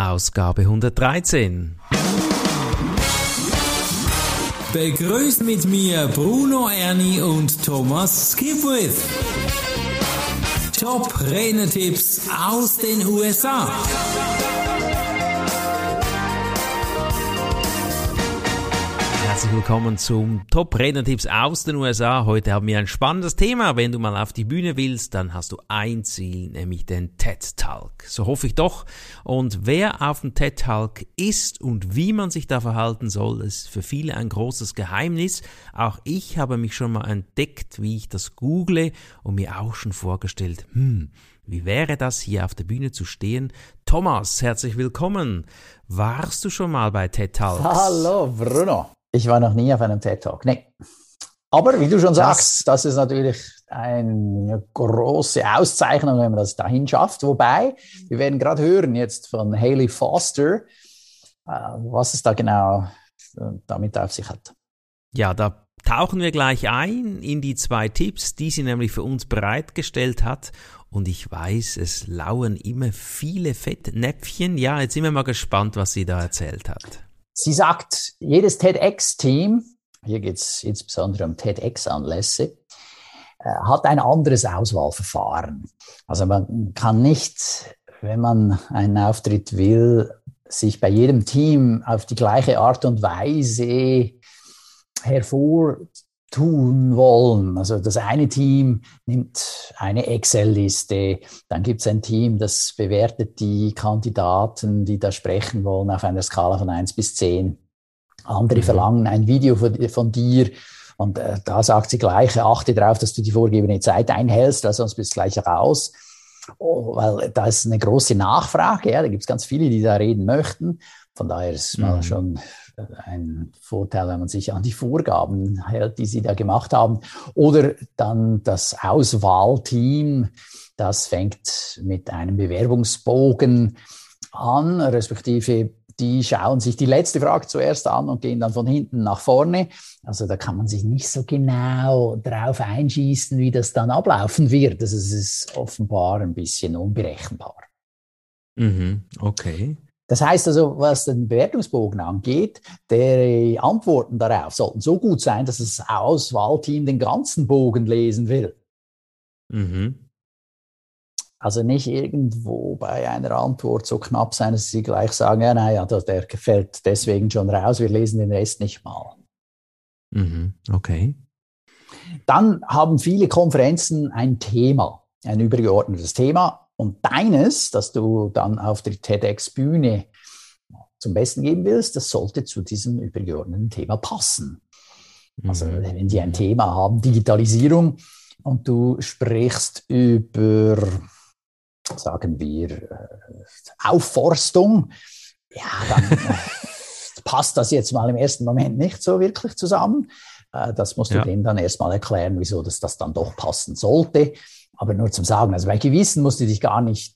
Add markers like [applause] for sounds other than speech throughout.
Ausgabe 113. Begrüßt mit mir Bruno Ernie und Thomas Skipwith. Top Renetipps aus den USA. Herzlich willkommen zum Top Rednertipps aus den USA. Heute haben wir ein spannendes Thema. Wenn du mal auf die Bühne willst, dann hast du ein Ziel, nämlich den TED Talk. So hoffe ich doch. Und wer auf dem TED Talk ist und wie man sich da verhalten soll, ist für viele ein großes Geheimnis. Auch ich habe mich schon mal entdeckt, wie ich das google und mir auch schon vorgestellt, hm, wie wäre das, hier auf der Bühne zu stehen? Thomas, herzlich willkommen. Warst du schon mal bei TED Talks? Hallo, Bruno. Ich war noch nie auf einem TED Talk. Nee. Aber wie du schon sagst, das, das ist natürlich eine große Auszeichnung, wenn man das dahin schafft. Wobei, wir werden gerade hören jetzt von Haley Foster, äh, was es da genau äh, damit auf sich hat. Ja, da tauchen wir gleich ein in die zwei Tipps, die sie nämlich für uns bereitgestellt hat. Und ich weiß, es lauern immer viele Fettnäpfchen. Ja, jetzt sind wir mal gespannt, was sie da erzählt hat. Sie sagt, jedes TEDx-Team, hier geht es insbesondere um TEDx-Anlässe, äh, hat ein anderes Auswahlverfahren. Also man kann nicht, wenn man einen Auftritt will, sich bei jedem Team auf die gleiche Art und Weise hervor tun wollen. Also das eine Team nimmt eine Excel-Liste, dann gibt es ein Team, das bewertet die Kandidaten, die da sprechen wollen, auf einer Skala von eins bis zehn. Andere mhm. verlangen ein Video von, von dir und äh, da sagt sie gleich, achte darauf, dass du die vorgegebene Zeit einhältst, weil sonst bist du gleich raus. Oh, weil da ist eine große Nachfrage, ja, da gibt es ganz viele, die da reden möchten. Von daher ist mal mhm. schon ein Vorteil, wenn man sich an die Vorgaben hält, die sie da gemacht haben. Oder dann das Auswahlteam, das fängt mit einem Bewerbungsbogen an, respektive die schauen sich die letzte Frage zuerst an und gehen dann von hinten nach vorne. Also da kann man sich nicht so genau drauf einschießen, wie das dann ablaufen wird. Es ist offenbar ein bisschen unberechenbar. Mhm, okay. Das heißt also, was den Bewertungsbogen angeht, die Antworten darauf sollten so gut sein, dass das Auswahlteam den ganzen Bogen lesen will. Mhm. Also nicht irgendwo bei einer Antwort so knapp sein, dass sie gleich sagen, ja, naja, der gefällt deswegen schon raus, wir lesen den Rest nicht mal. Mhm. Okay. Dann haben viele Konferenzen ein Thema, ein übergeordnetes Thema. Und deines, das du dann auf der TEDx-Bühne zum Besten geben willst, das sollte zu diesem übergeordneten Thema passen. Also mhm. wenn die ein Thema haben, Digitalisierung, und du sprichst über, sagen wir, äh, Aufforstung, ja, dann [laughs] passt das jetzt mal im ersten Moment nicht so wirklich zusammen. Äh, das musst du ja. denen dann erstmal erklären, wieso das, das dann doch passen sollte. Aber nur zum Sagen, also bei Gewissen musst du dich gar nicht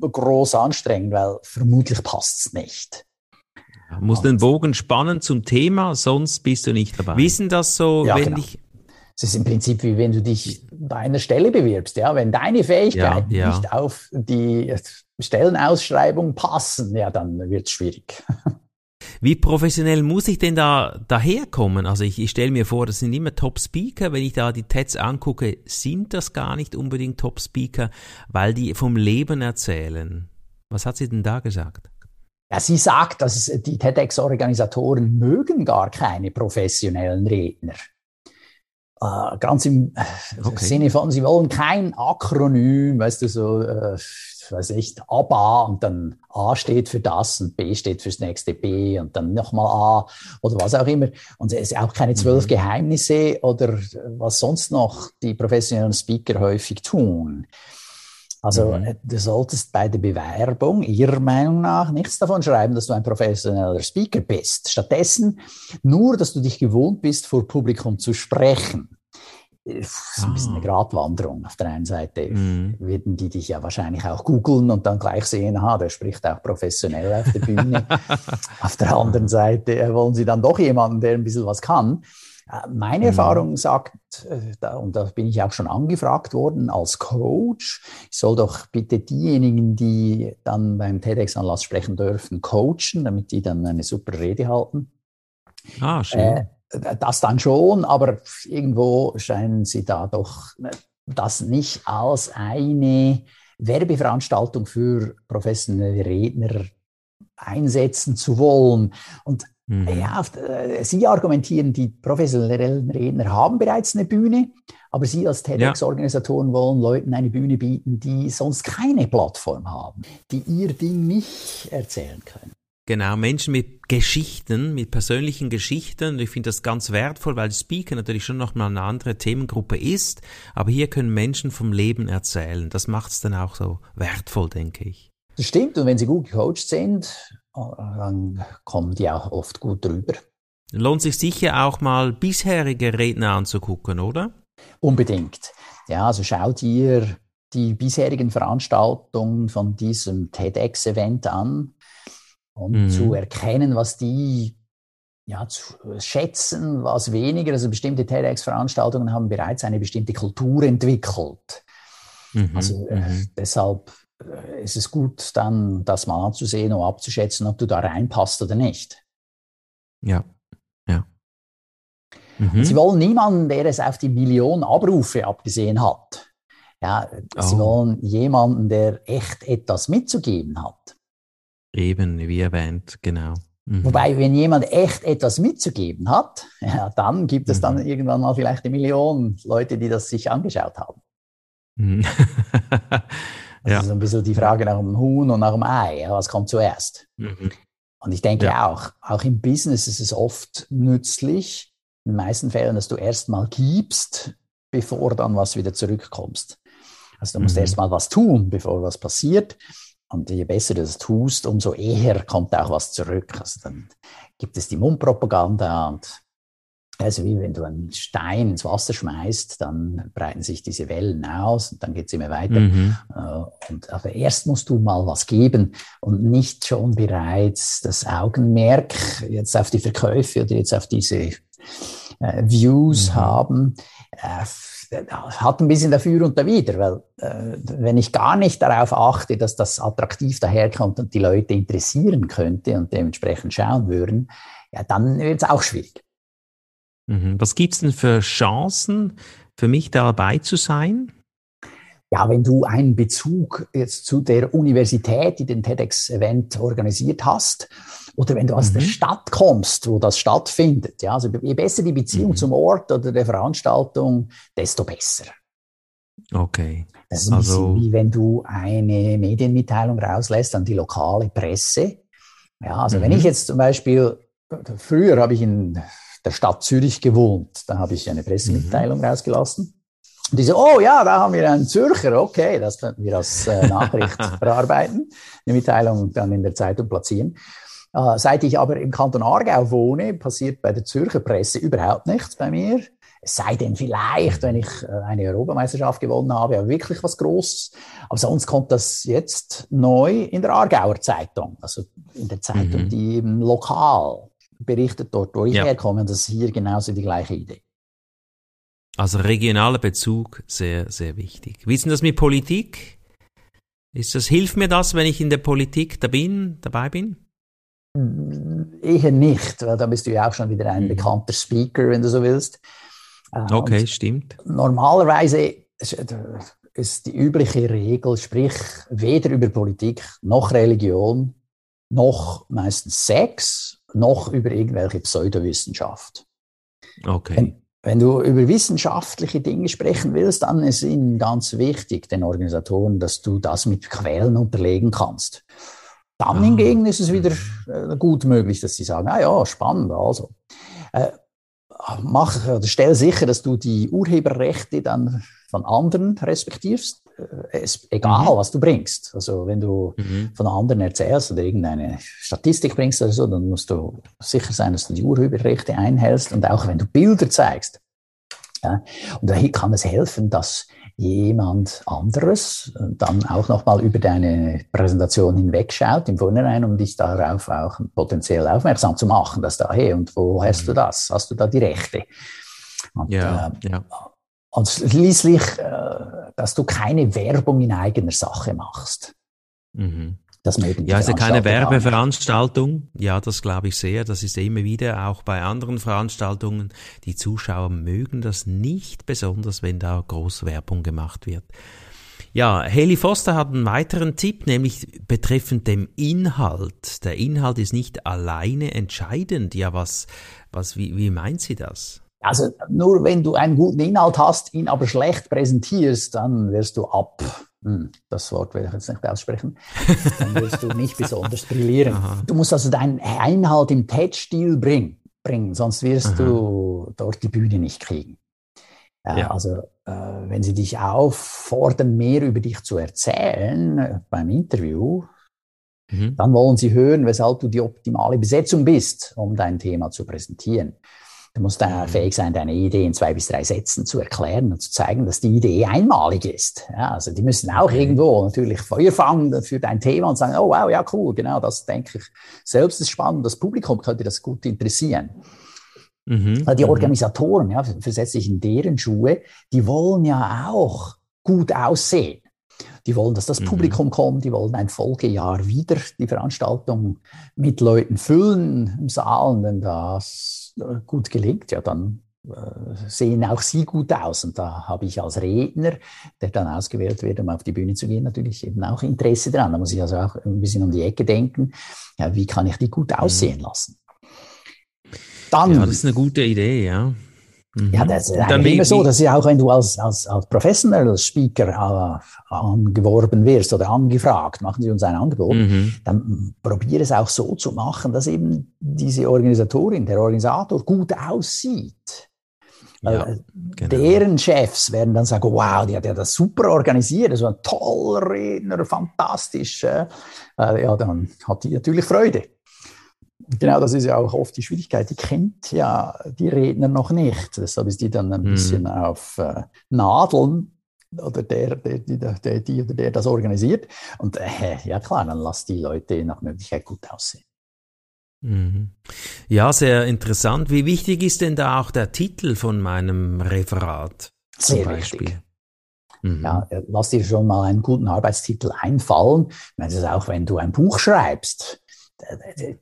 groß anstrengen, weil vermutlich passt es nicht. Ja, muss den Bogen spannen zum Thema, sonst bist du nicht dabei. Wissen das so, ja, wenn genau. ich es ist im Prinzip wie wenn du dich bei einer Stelle bewirbst, ja, wenn deine Fähigkeiten ja, ja. nicht auf die Stellenausschreibung passen, ja, dann wird es schwierig. [laughs] Wie professionell muss ich denn da daherkommen? Also ich, ich stelle mir vor, das sind immer Top-Speaker. Wenn ich da die TEDs angucke, sind das gar nicht unbedingt Top-Speaker, weil die vom Leben erzählen. Was hat sie denn da gesagt? Ja, sie sagt, dass die TEDx-Organisatoren mögen gar keine professionellen Redner. Äh, ganz im okay. Sinne von, sie wollen kein Akronym, weißt du, so äh, weiß ich, ABA und dann A steht für das und B steht fürs nächste B und dann nochmal A oder was auch immer. Und es ist auch keine zwölf mhm. Geheimnisse oder was sonst noch die professionellen Speaker häufig tun. Also mhm. du solltest bei der Bewerbung Ihrer Meinung nach nichts davon schreiben, dass du ein professioneller Speaker bist. Stattdessen nur, dass du dich gewohnt bist, vor Publikum zu sprechen ist ein bisschen eine ah. Gratwanderung. Auf der einen Seite mhm. werden die dich ja wahrscheinlich auch googeln und dann gleich sehen, aha, der spricht auch professionell auf der Bühne. [laughs] auf der anderen Seite äh, wollen sie dann doch jemanden, der ein bisschen was kann. Äh, meine mhm. Erfahrung sagt, äh, und da bin ich auch schon angefragt worden als Coach, ich soll doch bitte diejenigen, die dann beim TEDx-Anlass sprechen dürfen, coachen, damit die dann eine super Rede halten. Ah, schön. Äh, das dann schon, aber irgendwo scheinen sie da doch das nicht als eine Werbeveranstaltung für professionelle Redner einsetzen zu wollen. Und mhm. ja, äh, Sie argumentieren, die professionellen Redner haben bereits eine Bühne, aber Sie als TEDx-Organisatoren ja. wollen Leuten eine Bühne bieten, die sonst keine Plattform haben, die ihr Ding nicht erzählen können. Genau, Menschen mit Geschichten, mit persönlichen Geschichten. Und ich finde das ganz wertvoll, weil Speaker natürlich schon nochmal eine andere Themengruppe ist. Aber hier können Menschen vom Leben erzählen. Das macht es dann auch so wertvoll, denke ich. Das stimmt. Und wenn sie gut gecoacht sind, dann kommen die auch oft gut drüber. Lohnt sich sicher auch mal bisherige Redner anzugucken, oder? Unbedingt. Ja, also schau dir die bisherigen Veranstaltungen von diesem TEDx-Event an und mhm. zu erkennen, was die ja, zu schätzen, was weniger. Also bestimmte TEDx-Veranstaltungen haben bereits eine bestimmte Kultur entwickelt. Mhm. Also äh, mhm. deshalb äh, ist es gut, dann das mal anzusehen und abzuschätzen, ob du da reinpasst oder nicht. Ja, ja. Mhm. Sie wollen niemanden, der es auf die Million Abrufe abgesehen hat. Ja, oh. sie wollen jemanden, der echt etwas mitzugeben hat. Eben, wie erwähnt, genau. Mhm. Wobei, wenn jemand echt etwas mitzugeben hat, [laughs] ja, dann gibt es dann mhm. irgendwann mal vielleicht eine Million Leute, die das sich angeschaut haben. Mhm. [laughs] Das ja. ist ein bisschen die Frage nach dem Huhn und nach dem Ei. Ja, was kommt zuerst? Mhm. Und ich denke ja. auch, auch im Business ist es oft nützlich, in den meisten Fällen, dass du erst mal gibst, bevor dann was wieder zurückkommst. Also du musst mhm. erst mal was tun, bevor was passiert. Und je besser du das tust, umso eher kommt auch was zurück. Also dann gibt es die Mundpropaganda und also wie wenn du einen Stein ins Wasser schmeißt, dann breiten sich diese Wellen aus und dann geht es immer weiter. Mhm. Äh, und, aber erst musst du mal was geben und nicht schon bereits das Augenmerk jetzt auf die Verkäufe oder jetzt auf diese äh, Views mhm. haben. Äh, hat ein bisschen dafür und dawider, weil äh, wenn ich gar nicht darauf achte, dass das attraktiv daherkommt und die Leute interessieren könnte und dementsprechend schauen würden, ja, dann wird es auch schwierig. Mhm. Was gibt es denn für Chancen für mich dabei zu sein? Ja, wenn du einen Bezug jetzt zu der Universität, die den TEDx-Event organisiert hast, oder wenn du aus mhm. der Stadt kommst, wo das stattfindet, ja, also je besser die Beziehung mhm. zum Ort oder der Veranstaltung, desto besser. Okay. Das ist also, wie wenn du eine Medienmitteilung rauslässt an die lokale Presse. Ja, also wenn mhm. ich jetzt zum Beispiel, früher habe ich in der Stadt Zürich gewohnt. Da habe ich eine Pressemitteilung mhm. rausgelassen. Und die so, oh ja, da haben wir einen Zürcher, okay, das könnten wir als äh, Nachricht [laughs] verarbeiten, eine Mitteilung dann in der Zeitung platzieren. Äh, seit ich aber im Kanton Aargau wohne, passiert bei der Zürcher Presse überhaupt nichts bei mir. Es sei denn vielleicht, wenn ich äh, eine Europameisterschaft gewonnen habe, ja wirklich was Großes. Aber sonst kommt das jetzt neu in der Aargauer Zeitung, also in der Zeitung, mhm. die eben lokal berichtet dort, wo ich ja. herkomme. Und das ist hier genauso die gleiche Idee. Also regionaler Bezug, sehr, sehr wichtig. Wie ist denn das mit Politik? Ist das, hilft mir das, wenn ich in der Politik da bin, dabei bin? Eher nicht, weil da bist du ja auch schon wieder ein mhm. bekannter Speaker, wenn du so willst. Äh, okay, Und stimmt. Normalerweise ist die übliche Regel, sprich weder über Politik noch Religion noch meistens Sex noch über irgendwelche Pseudowissenschaft. Okay. Wenn, wenn du über wissenschaftliche Dinge sprechen willst, dann ist ihnen ganz wichtig, den Organisatoren, dass du das mit Quellen unterlegen kannst. Dann ah. hingegen ist es wieder äh, gut möglich, dass sie sagen, ah ja, spannend, also. Äh, mach, oder stell sicher, dass du die Urheberrechte dann von anderen respektierst. Äh, egal, mhm. was du bringst. Also wenn du mhm. von anderen erzählst oder irgendeine Statistik bringst oder so, dann musst du sicher sein, dass du die Urheberrechte einhältst und auch wenn du Bilder zeigst. Ja, und da kann es helfen, dass jemand anderes dann auch nochmal über deine Präsentation hinwegschaut im Vorhinein, um dich darauf auch potenziell aufmerksam zu machen, dass da, hey, und wo hast du mhm. das? Hast du da die Rechte? Und, ja, äh, ja. und schließlich, äh, dass du keine Werbung in eigener Sache machst. Mhm. Das mögen ja, also keine Werbeveranstaltung. Ja, das glaube ich sehr. Das ist immer wieder auch bei anderen Veranstaltungen. Die Zuschauer mögen das nicht besonders, wenn da groß Werbung gemacht wird. Ja, Haley Foster hat einen weiteren Tipp, nämlich betreffend dem Inhalt. Der Inhalt ist nicht alleine entscheidend. Ja, was, was, wie, wie meint sie das? Also nur wenn du einen guten Inhalt hast, ihn aber schlecht präsentierst, dann wirst du ab das Wort will ich jetzt nicht aussprechen, [laughs] dann wirst du nicht besonders brillieren. Aha. Du musst also deinen Einhalt im TED-Stil bringen, bringen, sonst wirst Aha. du dort die Bühne nicht kriegen. Ja. Also äh, wenn sie dich auffordern, mehr über dich zu erzählen äh, beim Interview, mhm. dann wollen sie hören, weshalb du die optimale Besetzung bist, um dein Thema zu präsentieren. Du musst dann mhm. fähig sein, deine Idee in zwei bis drei Sätzen zu erklären und zu zeigen, dass die Idee einmalig ist. Ja, also die müssen auch irgendwo natürlich Feuer fangen für dein Thema und sagen, oh wow, ja cool, genau, das denke ich selbst ist spannend. Das Publikum könnte das gut interessieren. Mhm. Die mhm. Organisatoren, ja, versetze ich in deren Schuhe, die wollen ja auch gut aussehen. Die wollen, dass das mhm. Publikum kommt, die wollen ein Folgejahr wieder die Veranstaltung mit Leuten füllen im Saal. Und wenn das gut gelingt, ja, dann äh, sehen auch sie gut aus. Und da habe ich als Redner, der dann ausgewählt wird, um auf die Bühne zu gehen, natürlich eben auch Interesse dran. Da muss ich also auch ein bisschen um die Ecke denken. Ja, wie kann ich die gut mhm. aussehen lassen? Dann, ja, das ist eine gute Idee, ja. Mhm. Ja, das ist dann immer so, dass ja auch wenn du als, als, als Professional Speaker äh, angeworben wirst oder angefragt, machen sie uns ein Angebot, mhm. dann probiere es auch so zu machen, dass eben diese Organisatorin, der Organisator gut aussieht. Ja, äh, genau. Deren Chefs werden dann sagen, wow, die hat ja das super organisiert, das war ein toller Redner, fantastisch. Äh, ja, dann hat die natürlich Freude. Genau, das ist ja auch oft die Schwierigkeit. Die kennt ja die Redner noch nicht. Deshalb ist die dann ein mhm. bisschen auf äh, Nadeln oder der, der, der, der, die oder der das organisiert. Und äh, ja klar, dann lass die Leute nach Möglichkeit gut aussehen. Mhm. Ja, sehr interessant. Wie wichtig ist denn da auch der Titel von meinem Referat? Sehr wichtig. Mhm. Ja, lass dir schon mal einen guten Arbeitstitel einfallen. Das ist auch, wenn du ein Buch schreibst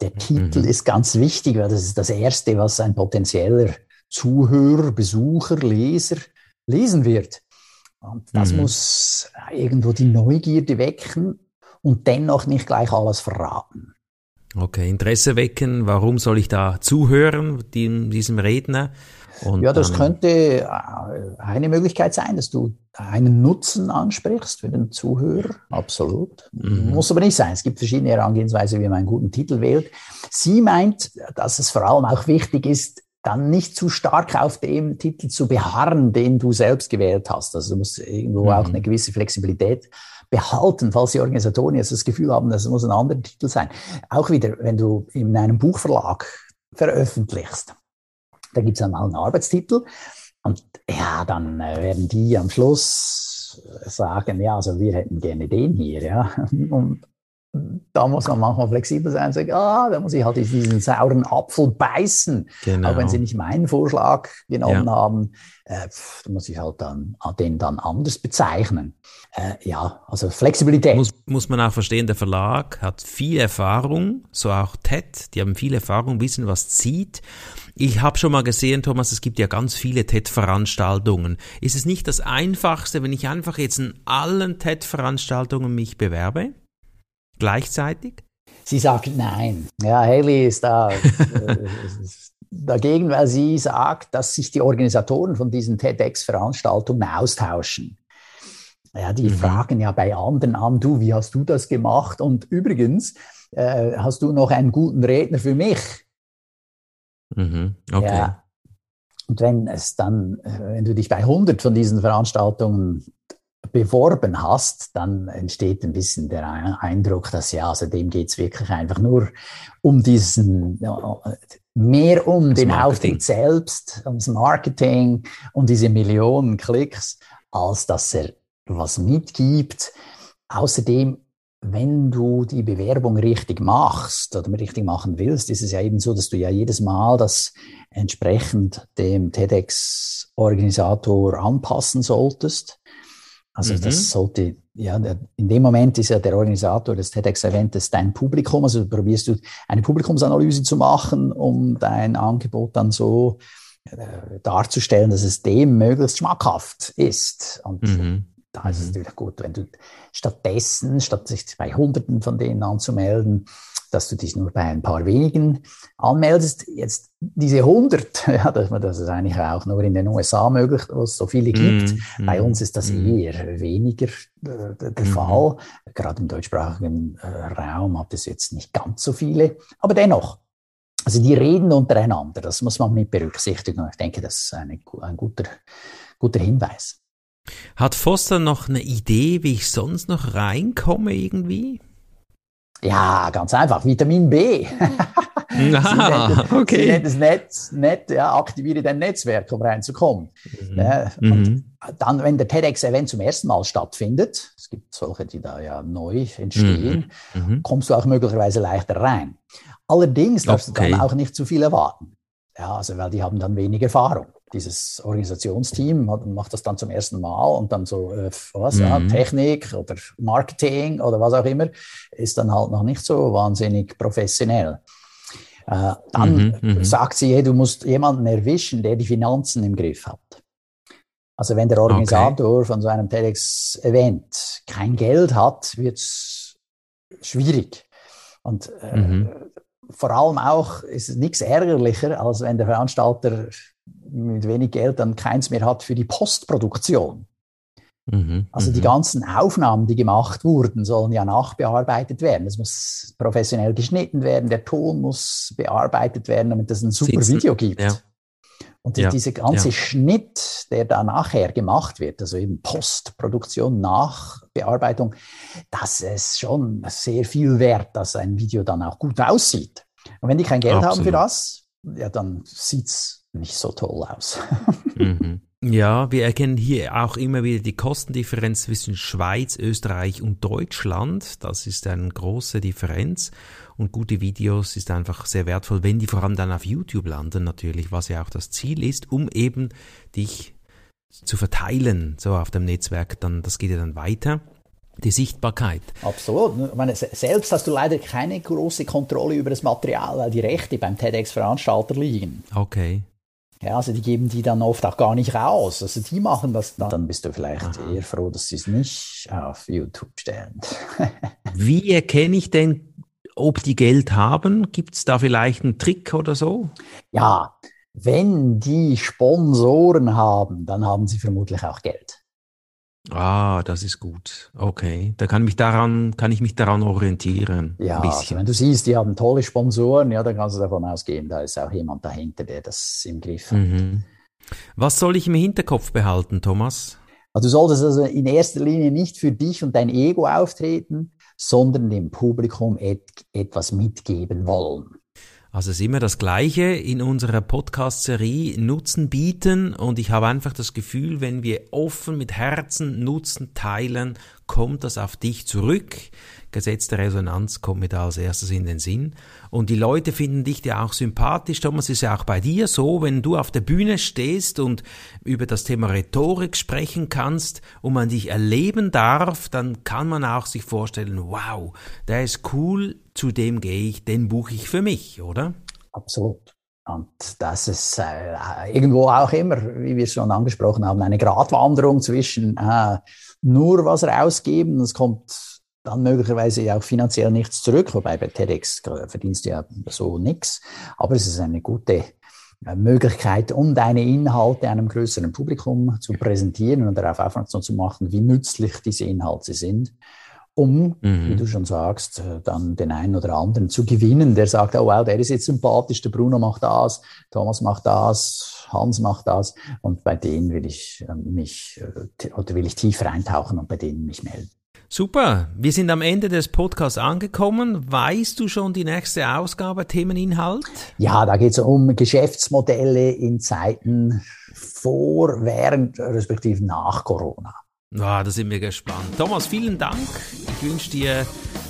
der, Titel mhm. ist ganz wichtig, weil das ist das Erste, was ein potenzieller Zuhörer, Besucher, Leser lesen wird. Und das mhm. muss irgendwo die Neugierde wecken und dennoch nicht gleich alles verraten. Okay, Interesse wecken, warum soll ich da zuhören, diesem Redner? Und ja, das könnte äh, eine Möglichkeit sein, dass du einen Nutzen ansprichst für den Zuhörer. Absolut. Mhm. Muss aber nicht sein. Es gibt verschiedene Herangehensweisen, wie man einen guten Titel wählt. Sie meint, dass es vor allem auch wichtig ist, dann nicht zu stark auf dem Titel zu beharren, den du selbst gewählt hast. Also du musst irgendwo mhm. auch eine gewisse Flexibilität behalten, falls die Organisatoren jetzt das Gefühl haben, das muss ein anderer Titel sein. Auch wieder, wenn du in einem Buchverlag veröffentlichst, da gibt es dann mal einen Arbeitstitel. Und ja, dann äh, werden die am Schluss sagen, ja, also wir hätten gerne den hier, ja. [laughs] Und da muss man manchmal flexibel sein und sagen, ah, da muss ich halt diesen sauren Apfel beißen. Genau. Auch wenn sie nicht meinen Vorschlag genommen ja. haben, äh, da muss ich halt dann den dann anders bezeichnen. Äh, ja, also Flexibilität. Muss, muss man auch verstehen, der Verlag hat viel Erfahrung, so auch TED, die haben viel Erfahrung, wissen, was zieht. Ich habe schon mal gesehen, Thomas, es gibt ja ganz viele TED-Veranstaltungen. Ist es nicht das Einfachste, wenn ich einfach jetzt in allen TED-Veranstaltungen mich bewerbe? Gleichzeitig? Sie sagt nein. Ja, Haley ist da äh, [laughs] dagegen, weil sie sagt, dass sich die Organisatoren von diesen TEDx-Veranstaltungen austauschen. Ja, die mhm. fragen ja bei anderen an, du, wie hast du das gemacht? Und übrigens, äh, hast du noch einen guten Redner für mich? Mhm. Okay. Ja. Und wenn es dann, wenn du dich bei 100 von diesen Veranstaltungen beworben hast, dann entsteht ein bisschen der Eindruck, dass ja, also dem geht es wirklich einfach nur um diesen, mehr um das den Marketing. Auftritt selbst, ums Marketing, um diese Millionen Klicks, als dass er was mitgibt. Außerdem wenn du die Bewerbung richtig machst oder richtig machen willst, ist es ja eben so, dass du ja jedes Mal das entsprechend dem TEDx-Organisator anpassen solltest. Also mhm. das sollte, ja, in dem Moment ist ja der Organisator des TEDx-Events dein Publikum. Also probierst du eine Publikumsanalyse zu machen, um dein Angebot dann so äh, darzustellen, dass es dem möglichst schmackhaft ist. Und mhm. Da ist es mhm. natürlich gut, wenn du stattdessen, statt sich bei Hunderten von denen anzumelden, dass du dich nur bei ein paar wenigen anmeldest. Jetzt diese 100, [laughs] ja, das ist eigentlich auch nur in den USA möglich, wo es so viele gibt. Mm, bei uns ist das mm. eher weniger äh, der mm. Fall. Gerade im deutschsprachigen äh, Raum hat es jetzt nicht ganz so viele, aber dennoch. Also die reden untereinander, das muss man mit berücksichtigen. Und ich denke, das ist eine, ein guter, guter Hinweis. Hat Foster noch eine Idee, wie ich sonst noch reinkomme irgendwie? Ja, ganz einfach. Vitamin B. [laughs] ah, okay. Sie nennt es Netz, Net, ja, aktiviere dein Netzwerk, um reinzukommen. Mhm. Ja, mhm. dann, wenn der TEDx-Event zum ersten Mal stattfindet, es gibt solche, die da ja neu entstehen, mhm. mhm. kommst du auch möglicherweise leichter rein. Allerdings darfst okay. du dann auch nicht zu viel erwarten. Ja, also, weil die haben dann wenig Erfahrung dieses Organisationsteam macht das dann zum ersten Mal und dann so, äh, was, mhm. ja, Technik oder Marketing oder was auch immer, ist dann halt noch nicht so wahnsinnig professionell. Äh, dann mhm, mhm. sagt sie, hey, du musst jemanden erwischen, der die Finanzen im Griff hat. Also wenn der Organisator okay. von so einem TEDx-Event kein Geld hat, wird es schwierig. Und äh, mhm. vor allem auch ist es nichts ärgerlicher, als wenn der Veranstalter mit wenig Geld dann keins mehr hat für die Postproduktion. Mhm, also die mhm. ganzen Aufnahmen, die gemacht wurden, sollen ja nachbearbeitet werden. Es muss professionell geschnitten werden, der Ton muss bearbeitet werden, damit es ein super Sitzen. Video gibt. Ja. Und ja. dieser ganze ja. Schnitt, der da nachher gemacht wird, also eben Postproduktion, Nachbearbeitung, das ist schon sehr viel wert, dass ein Video dann auch gut aussieht. Und wenn die kein Geld Absolut. haben für das, ja, dann sieht's nicht so toll aus. [laughs] mhm. Ja, wir erkennen hier auch immer wieder die Kostendifferenz zwischen Schweiz, Österreich und Deutschland. Das ist eine große Differenz. Und gute Videos ist einfach sehr wertvoll, wenn die vor allem dann auf YouTube landen, natürlich, was ja auch das Ziel ist, um eben dich zu verteilen, so auf dem Netzwerk. Dann, das geht ja dann weiter die Sichtbarkeit. Absolut. Ich meine, selbst hast du leider keine große Kontrolle über das Material, weil die Rechte beim TEDx-Veranstalter liegen. Okay. Ja, also die geben die dann oft auch gar nicht raus. Also die machen das dann. Dann bist du vielleicht Aha. eher froh, dass sie es nicht auf YouTube stellen. [laughs] Wie erkenne ich denn, ob die Geld haben? Gibt es da vielleicht einen Trick oder so? Ja, wenn die Sponsoren haben, dann haben sie vermutlich auch Geld. Ah, das ist gut. Okay, da kann, mich daran, kann ich mich daran orientieren. Ja, also wenn du siehst, die haben tolle Sponsoren, ja, dann kannst du davon ausgehen, da ist auch jemand dahinter, der das im Griff hat. Mhm. Was soll ich im Hinterkopf behalten, Thomas? Also du solltest also in erster Linie nicht für dich und dein Ego auftreten, sondern dem Publikum et etwas mitgeben wollen. Also es ist immer das Gleiche in unserer Podcast-Serie Nutzen bieten und ich habe einfach das Gefühl, wenn wir offen mit Herzen Nutzen teilen, kommt das auf dich zurück. Gesetz der Resonanz kommt mir da als erstes in den Sinn. Und die Leute finden dich ja auch sympathisch. Thomas, ist ja auch bei dir so, wenn du auf der Bühne stehst und über das Thema Rhetorik sprechen kannst und man dich erleben darf, dann kann man auch sich vorstellen, wow, der ist cool, zu dem gehe ich, den buche ich für mich, oder? Absolut. Und das ist äh, irgendwo auch immer, wie wir es schon angesprochen haben, eine Gratwanderung zwischen äh, nur was rausgeben, es kommt dann möglicherweise auch finanziell nichts zurück, wobei bei TEDx verdienst du ja so nichts. Aber es ist eine gute äh, Möglichkeit, um deine Inhalte einem größeren Publikum zu präsentieren und darauf aufmerksam zu machen, wie nützlich diese Inhalte sind, um, mhm. wie du schon sagst, äh, dann den einen oder anderen zu gewinnen, der sagt, oh wow, der ist jetzt sympathisch, der Bruno macht das, Thomas macht das, Hans macht das und bei denen will ich äh, mich oder will ich tiefer eintauchen und bei denen mich melden. Super, wir sind am Ende des Podcasts angekommen. Weißt du schon die nächste Ausgabe, Themeninhalt? Ja, da geht es um Geschäftsmodelle in Zeiten vor, während, respektive nach Corona. Ah, da sind wir gespannt. Thomas, vielen Dank. Ich wünsche dir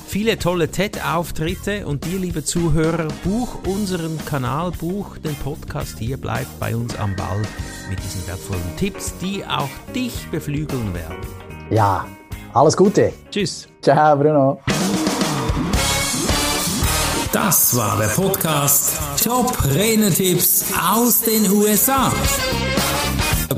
viele tolle TED-Auftritte und dir, liebe Zuhörer, buch unseren Kanal, buch den Podcast hier, bleib bei uns am Ball mit diesen wertvollen Tipps, die auch dich beflügeln werden. Ja, alles Gute. Tschüss. Ciao, Bruno. Das war der Podcast Top Renetipps aus den USA.